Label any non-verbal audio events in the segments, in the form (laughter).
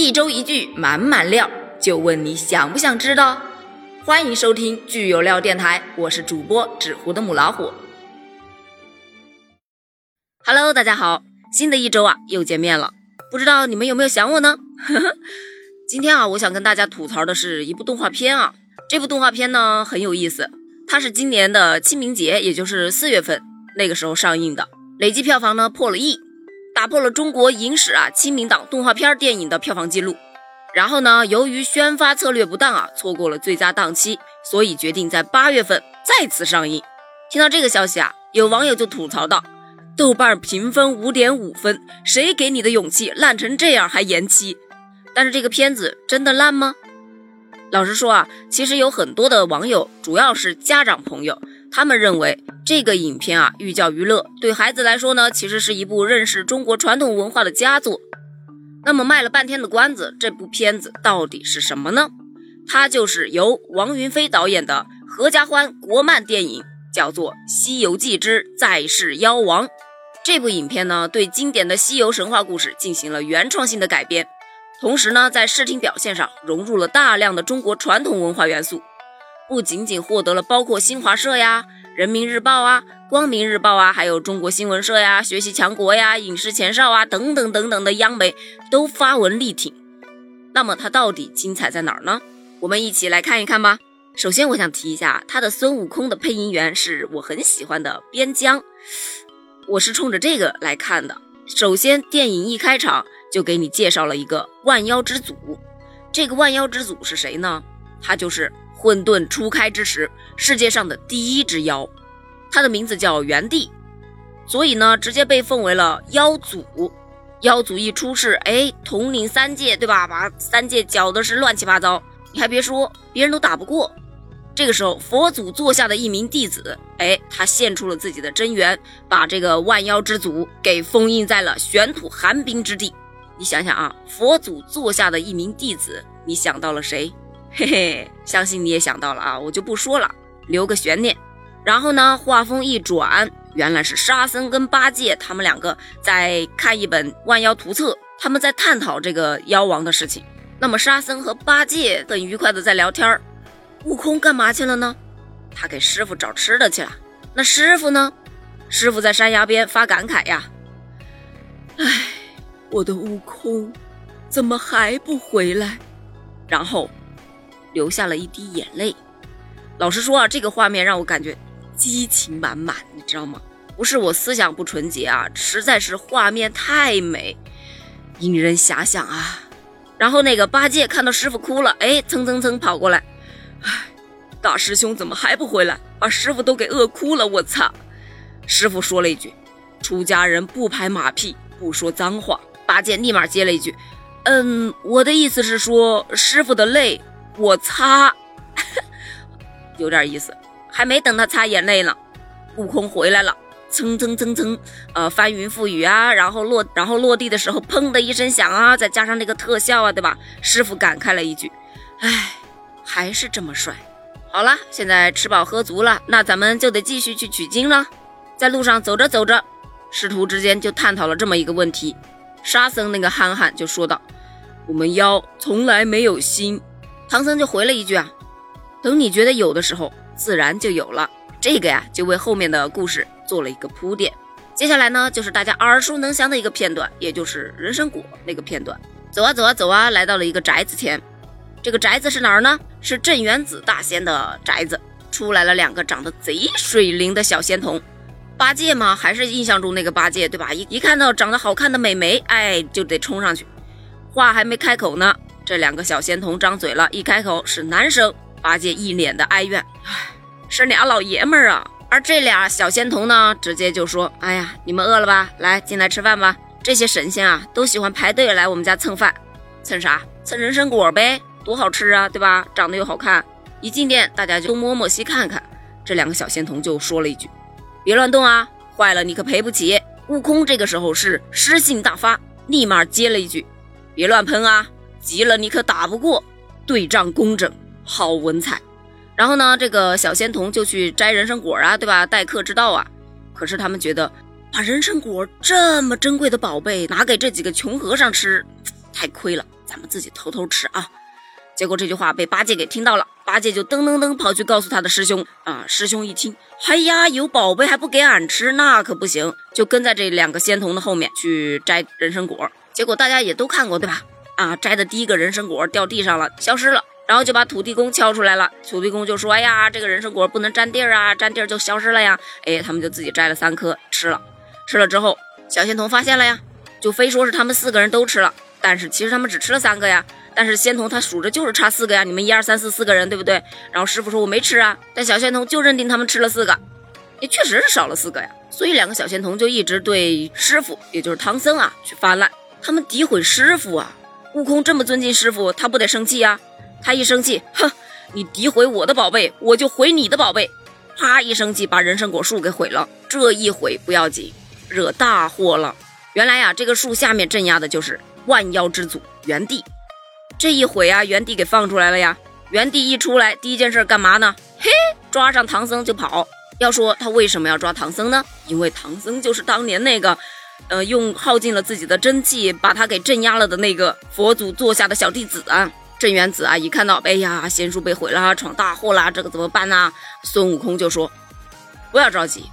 一周一句满满料，就问你想不想知道？欢迎收听剧有料电台，我是主播纸糊的母老虎。Hello，大家好，新的一周啊又见面了，不知道你们有没有想我呢？(laughs) 今天啊，我想跟大家吐槽的是一部动画片啊，这部动画片呢很有意思，它是今年的清明节，也就是四月份那个时候上映的，累计票房呢破了亿。打破了中国影史啊清明档动画片电影的票房记录，然后呢，由于宣发策略不当啊，错过了最佳档期，所以决定在八月份再次上映。听到这个消息啊，有网友就吐槽道：“豆瓣评分五点五分，谁给你的勇气烂成这样还延期？”但是这个片子真的烂吗？老实说啊，其实有很多的网友，主要是家长朋友。他们认为这个影片啊寓教于乐，对孩子来说呢，其实是一部认识中国传统文化的佳作。那么卖了半天的关子，这部片子到底是什么呢？它就是由王云飞导演的合家欢国漫电影，叫做《西游记之再世妖王》。这部影片呢，对经典的西游神话故事进行了原创性的改编，同时呢，在视听表现上融入了大量的中国传统文化元素。不仅仅获得了包括新华社呀、人民日报啊、光明日报啊，还有中国新闻社呀、学习强国呀、影视前哨啊等等等等的央媒都发文力挺。那么它到底精彩在哪儿呢？我们一起来看一看吧。首先，我想提一下，他的孙悟空的配音员是我很喜欢的边疆，我是冲着这个来看的。首先，电影一开场就给你介绍了一个万妖之祖，这个万妖之祖是谁呢？他就是。混沌初开之时，世界上的第一只妖，它的名字叫元帝，所以呢，直接被奉为了妖祖。妖祖一出世，哎，统领三界，对吧？把三界搅的是乱七八糟。你还别说，别人都打不过。这个时候，佛祖座下的一名弟子，哎，他现出了自己的真元，把这个万妖之祖给封印在了玄土寒冰之地。你想想啊，佛祖座下的一名弟子，你想到了谁？嘿嘿，相信你也想到了啊，我就不说了，留个悬念。然后呢，画风一转，原来是沙僧跟八戒他们两个在看一本万妖图册，他们在探讨这个妖王的事情。那么沙僧和八戒很愉快的在聊天儿，悟空干嘛去了呢？他给师傅找吃的去了。那师傅呢？师傅在山崖边发感慨呀，唉，我的悟空怎么还不回来？然后。流下了一滴眼泪。老实说啊，这个画面让我感觉激情满满，你知道吗？不是我思想不纯洁啊，实在是画面太美，引人遐想啊。然后那个八戒看到师傅哭了，哎，蹭蹭蹭跑过来，哎，大师兄怎么还不回来？把师傅都给饿哭了，我操！师傅说了一句：“出家人不拍马屁，不说脏话。”八戒立马接了一句：“嗯，我的意思是说，师傅的泪。”我擦，(laughs) 有点意思，还没等他擦眼泪呢，悟空回来了，蹭蹭蹭蹭，呃，翻云覆雨啊，然后落，然后落地的时候，砰的一声响啊，再加上那个特效啊，对吧？师傅感慨了一句：“哎，还是这么帅。”好了，现在吃饱喝足了，那咱们就得继续去取经了。在路上走着走着，师徒之间就探讨了这么一个问题。沙僧那个憨憨就说道：“我们妖从来没有心。”唐僧就回了一句啊，等你觉得有的时候，自然就有了。这个呀，就为后面的故事做了一个铺垫。接下来呢，就是大家耳熟能详的一个片段，也就是人参果那个片段。走啊走啊走啊，来到了一个宅子前。这个宅子是哪儿呢？是镇元子大仙的宅子。出来了两个长得贼水灵的小仙童。八戒嘛，还是印象中那个八戒，对吧？一一看到长得好看的美眉，哎，就得冲上去。话还没开口呢。这两个小仙童张嘴了，一开口是男生，八戒一脸的哀怨，唉，是俩老爷们儿啊。而这俩小仙童呢，直接就说：“哎呀，你们饿了吧？来，进来吃饭吧。这些神仙啊，都喜欢排队来我们家蹭饭，蹭啥？蹭人参果呗，多好吃啊，对吧？长得又好看。一进店，大家就东摸摸西看看。这两个小仙童就说了一句：别乱动啊，坏了你可赔不起。悟空这个时候是诗性大发，立马接了一句：别乱喷啊。”急了你可打不过，对仗工整，好文采。然后呢，这个小仙童就去摘人参果啊，对吧？待客之道啊。可是他们觉得把人参果这么珍贵的宝贝拿给这几个穷和尚吃，太亏了，咱们自己偷偷吃啊。结果这句话被八戒给听到了，八戒就噔噔噔跑去告诉他的师兄啊。师兄一听，哎呀，有宝贝还不给俺吃，那可不行，就跟在这两个仙童的后面去摘人参果。结果大家也都看过，对吧？啊，摘的第一个人参果掉地上了，消失了，然后就把土地公敲出来了。土地公就说：“哎呀，这个人参果不能沾地儿啊，沾地儿就消失了呀。”哎，他们就自己摘了三颗吃了。吃了之后，小仙童发现了呀，就非说是他们四个人都吃了，但是其实他们只吃了三个呀。但是仙童他数着就是差四个呀，你们一二三四四个人对不对？然后师傅说我没吃啊，但小仙童就认定他们吃了四个，也确实是少了四个呀。所以两个小仙童就一直对师傅，也就是唐僧啊去发难，他们诋毁师傅啊。悟空这么尊敬师傅，他不得生气呀？他一生气，哼，你诋毁我的宝贝，我就毁你的宝贝。啪一生气，把人参果树给毁了。这一毁不要紧，惹大祸了。原来呀，这个树下面镇压的就是万妖之祖元帝。这一毁啊，元帝给放出来了呀！元帝一出来，第一件事干嘛呢？嘿，抓上唐僧就跑。要说他为什么要抓唐僧呢？因为唐僧就是当年那个，呃，用耗尽了自己的真气把他给镇压了的那个佛祖座下的小弟子啊。镇元子啊，一看到，哎呀，仙树被毁了，闯大祸啦，这个怎么办呢？孙悟空就说：“不要着急，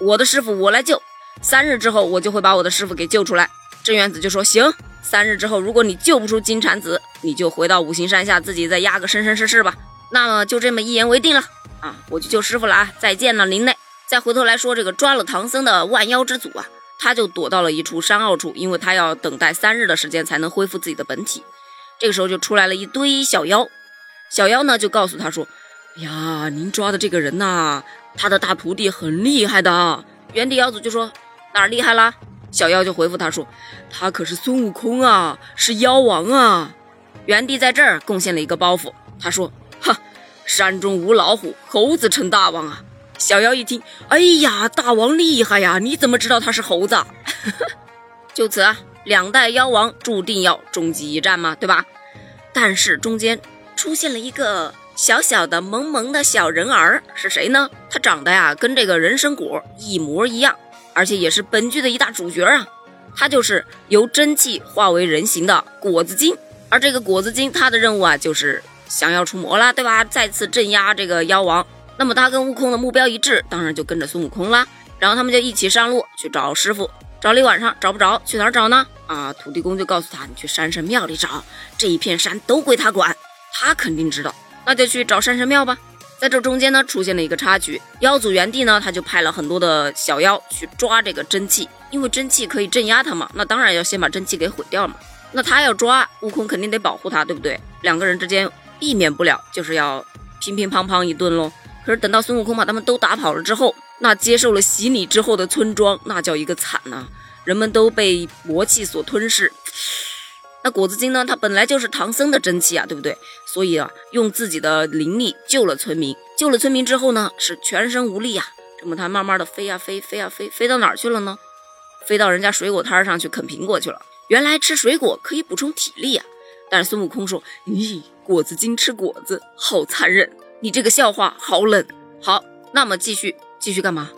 我的师傅我来救。三日之后，我就会把我的师傅给救出来。”镇元子就说：“行。”三日之后，如果你救不出金蝉子，你就回到五行山下自己再压个生生世世吧。那么就这么一言为定了啊！我去救师傅了啊！再见了，林内。再回头来说这个抓了唐僧的万妖之祖啊，他就躲到了一处山坳处，因为他要等待三日的时间才能恢复自己的本体。这个时候就出来了一堆小妖，小妖呢就告诉他说：“呀，您抓的这个人呐，他的大徒弟很厉害的。”元帝妖祖就说：“哪儿厉害啦？”小妖就回复他说：“他可是孙悟空啊，是妖王啊！”元帝在这儿贡献了一个包袱，他说：“哈，山中无老虎，猴子称大王啊！”小妖一听，哎呀，大王厉害呀！你怎么知道他是猴子？(laughs) 就此啊，两代妖王注定要终极一战嘛，对吧？但是中间出现了一个小小的、萌萌的小人儿，是谁呢？他长得呀，跟这个人参果一模一样。而且也是本剧的一大主角啊，他就是由真气化为人形的果子精，而这个果子精他的任务啊，就是降妖除魔啦，对吧？再次镇压这个妖王。那么他跟悟空的目标一致，当然就跟着孙悟空啦。然后他们就一起上路去找师傅，找了一晚上找不着，去哪儿找呢？啊，土地公就告诉他，你去山神庙里找，这一片山都归他管，他肯定知道，那就去找山神庙吧。在这中间呢，出现了一个插曲。妖祖元帝呢，他就派了很多的小妖去抓这个真气，因为真气可以镇压他嘛。那当然要先把真气给毁掉嘛。那他要抓悟空，肯定得保护他，对不对？两个人之间避免不了就是要乒乒乓乓一顿喽。可是等到孙悟空把他们都打跑了之后，那接受了洗礼之后的村庄，那叫一个惨呐！人们都被魔气所吞噬。那果子精呢？他本来就是唐僧的真气啊，对不对？所以啊，用自己的灵力救了村民。救了村民之后呢，是全身无力呀。这么他慢慢的飞呀飞，飞呀飞，飞到哪儿去了呢？飞到人家水果摊上去啃苹果去了。原来吃水果可以补充体力啊。但是孙悟空说：“咦，果子精吃果子，好残忍！你这个笑话好冷。”好，那么继续继续干嘛？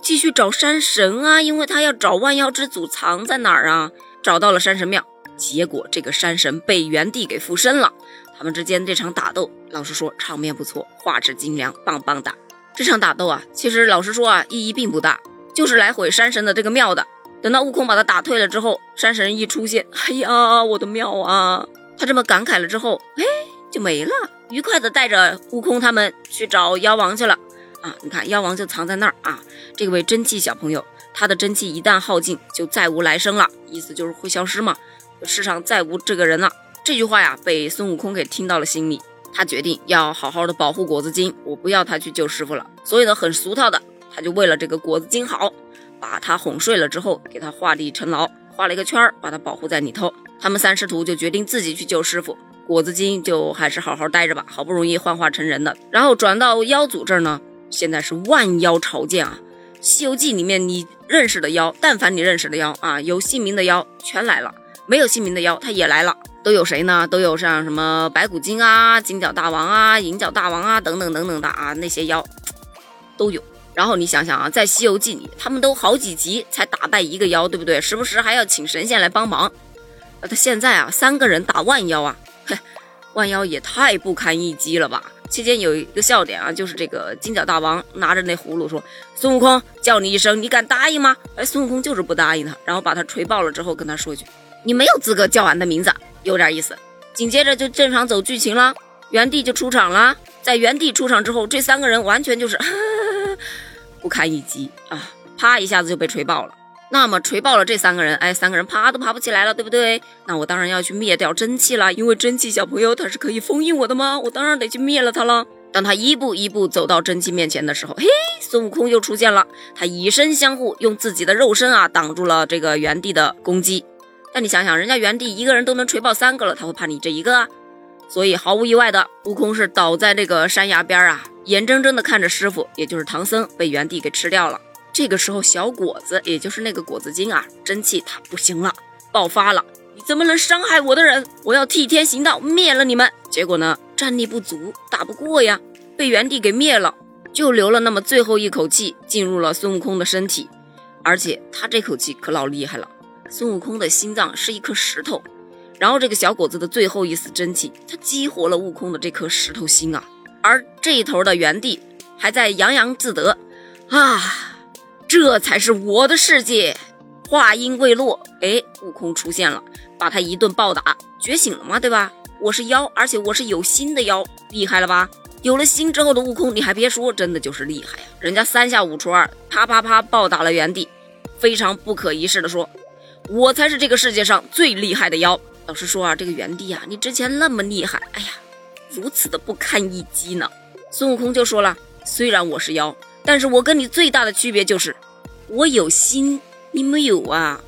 继续找山神啊，因为他要找万妖之祖藏在哪儿啊。找到了山神庙。结果这个山神被元帝给附身了，他们之间这场打斗，老实说场面不错，画质精良，棒棒哒。这场打斗啊，其实老实说啊，意义并不大，就是来毁山神的这个庙的。等到悟空把他打退了之后，山神一出现，哎呀，我的庙啊！他这么感慨了之后，哎，就没了，愉快的带着悟空他们去找妖王去了。啊，你看妖王就藏在那儿啊，这位真气小朋友，他的真气一旦耗尽，就再无来生了，意思就是会消失嘛。世上再无这个人了。这句话呀，被孙悟空给听到了心里。他决定要好好的保护果子精，我不要他去救师傅了。所以呢，很俗套的，他就为了这个果子精好，把他哄睡了之后，给他画地成牢，画了一个圈儿，把他保护在里头。他们三师徒就决定自己去救师傅，果子精就还是好好待着吧。好不容易幻化成人的，然后转到妖祖这儿呢，现在是万妖朝见啊。《西游记》里面你认识的妖，但凡你认识的妖啊，有姓名的妖全来了。没有姓名的妖，他也来了，都有谁呢？都有像什么白骨精啊、金角大王啊、银角大王啊等等等等的啊，那些妖都有。然后你想想啊，在《西游记》里，他们都好几集才打败一个妖，对不对？时不时还要请神仙来帮忙。他现在啊，三个人打万妖啊，嘿，万妖也太不堪一击了吧！期间有一个笑点啊，就是这个金角大王拿着那葫芦说：“孙悟空叫你一声，你敢答应吗？”哎，孙悟空就是不答应他，然后把他锤爆了之后，跟他说一句：“你没有资格叫俺的名字。”有点意思。紧接着就正常走剧情了，原地就出场了。在原地出场之后，这三个人完全就是 (laughs) 不堪一击啊，啪一下子就被锤爆了。那么锤爆了这三个人，哎，三个人爬都爬不起来了，对不对？那我当然要去灭掉真气了，因为真气小朋友他是可以封印我的吗？我当然得去灭了他了。当他一步一步走到真气面前的时候，嘿，孙悟空又出现了，他以身相护，用自己的肉身啊挡住了这个原地的攻击。但你想想，人家原地一个人都能锤爆三个了，他会怕你这一个啊？所以毫无意外的，悟空是倒在这个山崖边啊，眼睁睁的看着师傅，也就是唐僧被原地给吃掉了。这个时候，小果子，也就是那个果子精啊，真气他不行了，爆发了！你怎么能伤害我的人？我要替天行道，灭了你们！结果呢，战力不足，打不过呀，被原地给灭了，就留了那么最后一口气进入了孙悟空的身体，而且他这口气可老厉害了。孙悟空的心脏是一颗石头，然后这个小果子的最后一丝真气，他激活了悟空的这颗石头心啊，而这一头的原地还在洋洋自得啊。这才是我的世界。话音未落，哎，悟空出现了，把他一顿暴打，觉醒了吗？对吧？我是妖，而且我是有心的妖，厉害了吧？有了心之后的悟空，你还别说，真的就是厉害呀！人家三下五除二，啪啪啪暴打了原地，非常不可一世的说：“我才是这个世界上最厉害的妖。”老实说啊，这个原地啊，你之前那么厉害，哎呀，如此的不堪一击呢。孙悟空就说了：“虽然我是妖。”但是我跟你最大的区别就是，我有心，你没有啊？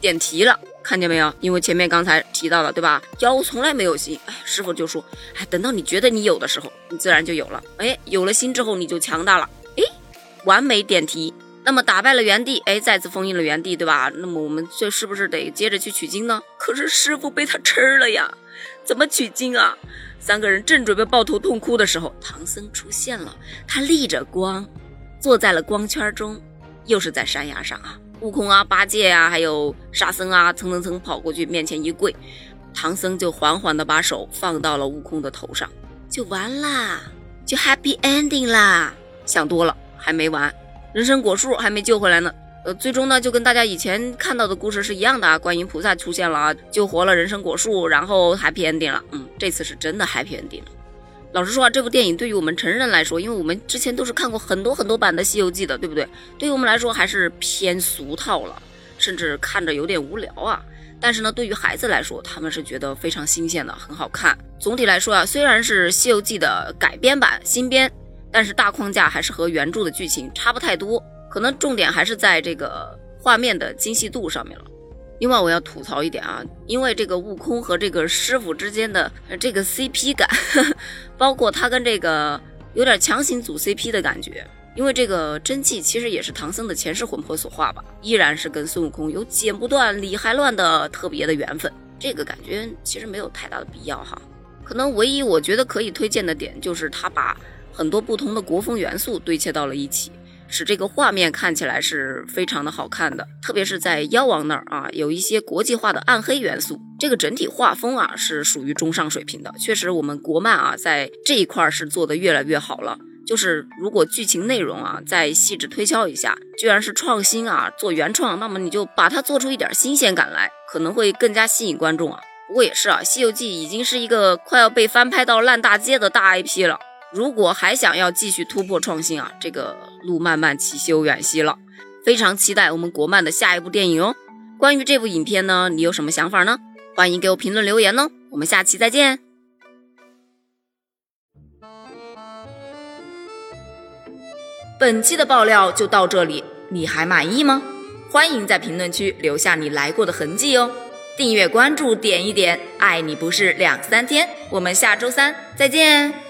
点题了，看见没有？因为前面刚才提到了，对吧？妖从来没有心。哎，师傅就说，哎，等到你觉得你有的时候，你自然就有了。哎，有了心之后，你就强大了。哎，完美点题。那么打败了原地，哎，再次封印了原地，对吧？那么我们这是不是得接着去取经呢？可是师傅被他吃了呀，怎么取经啊？三个人正准备抱头痛哭的时候，唐僧出现了，他立着光。坐在了光圈中，又是在山崖上啊！悟空啊、八戒啊，还有沙僧啊，蹭蹭蹭跑过去面前一跪，唐僧就缓缓地把手放到了悟空的头上，就完啦，就 happy ending 啦！想多了，还没完，人参果树还没救回来呢。呃，最终呢，就跟大家以前看到的故事是一样的啊，观音菩萨出现了啊，救活了人参果树，然后 happy ending 了。嗯，这次是真的 happy ending 了。老实说啊，这部电影对于我们成人来说，因为我们之前都是看过很多很多版的《西游记》的，对不对？对于我们来说还是偏俗套了，甚至看着有点无聊啊。但是呢，对于孩子来说，他们是觉得非常新鲜的，很好看。总体来说啊，虽然是《西游记》的改编版新编，但是大框架还是和原著的剧情差不太多，可能重点还是在这个画面的精细度上面了。另外我要吐槽一点啊，因为这个悟空和这个师傅之间的这个 CP 感，(laughs) 包括他跟这个有点强行组 CP 的感觉，因为这个真气其实也是唐僧的前世魂魄所化吧，依然是跟孙悟空有剪不断理还乱的特别的缘分，这个感觉其实没有太大的必要哈。可能唯一我觉得可以推荐的点就是他把很多不同的国风元素堆砌到了一起。使这个画面看起来是非常的好看的，特别是在妖王那儿啊，有一些国际化的暗黑元素。这个整体画风啊是属于中上水平的，确实我们国漫啊在这一块是做的越来越好了。就是如果剧情内容啊再细致推敲一下，居然是创新啊做原创，那么你就把它做出一点新鲜感来，可能会更加吸引观众啊。不过也是啊，《西游记》已经是一个快要被翻拍到烂大街的大 IP 了。如果还想要继续突破创新啊，这个路漫漫其修远兮了。非常期待我们国漫的下一部电影哦。关于这部影片呢，你有什么想法呢？欢迎给我评论留言哦。我们下期再见。本期的爆料就到这里，你还满意吗？欢迎在评论区留下你来过的痕迹哦。订阅关注点一点，爱你不是两三天。我们下周三再见。